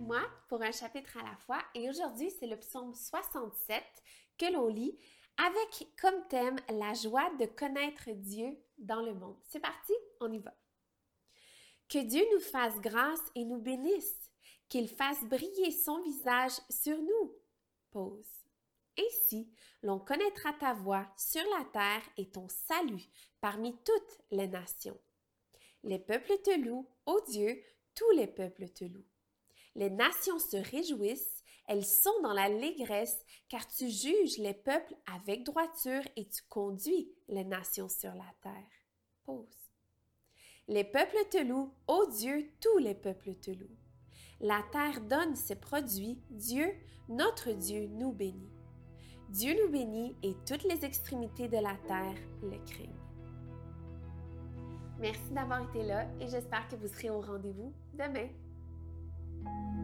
moi pour un chapitre à la fois et aujourd'hui c'est le psaume 67 que l'on lit avec comme thème la joie de connaître Dieu dans le monde. C'est parti, on y va. Que Dieu nous fasse grâce et nous bénisse, qu'il fasse briller son visage sur nous. Pause. Ainsi, l'on connaîtra ta voix sur la terre et ton salut parmi toutes les nations? Les peuples te louent, ô Dieu, tous les peuples te louent. Les nations se réjouissent, elles sont dans l'allégresse, car tu juges les peuples avec droiture et tu conduis les nations sur la terre. Pause. Les peuples te louent, ô Dieu, tous les peuples te louent. La terre donne ses produits, Dieu, notre Dieu, nous bénit. Dieu nous bénit et toutes les extrémités de la terre le craignent. Merci d'avoir été là et j'espère que vous serez au rendez-vous demain. thank you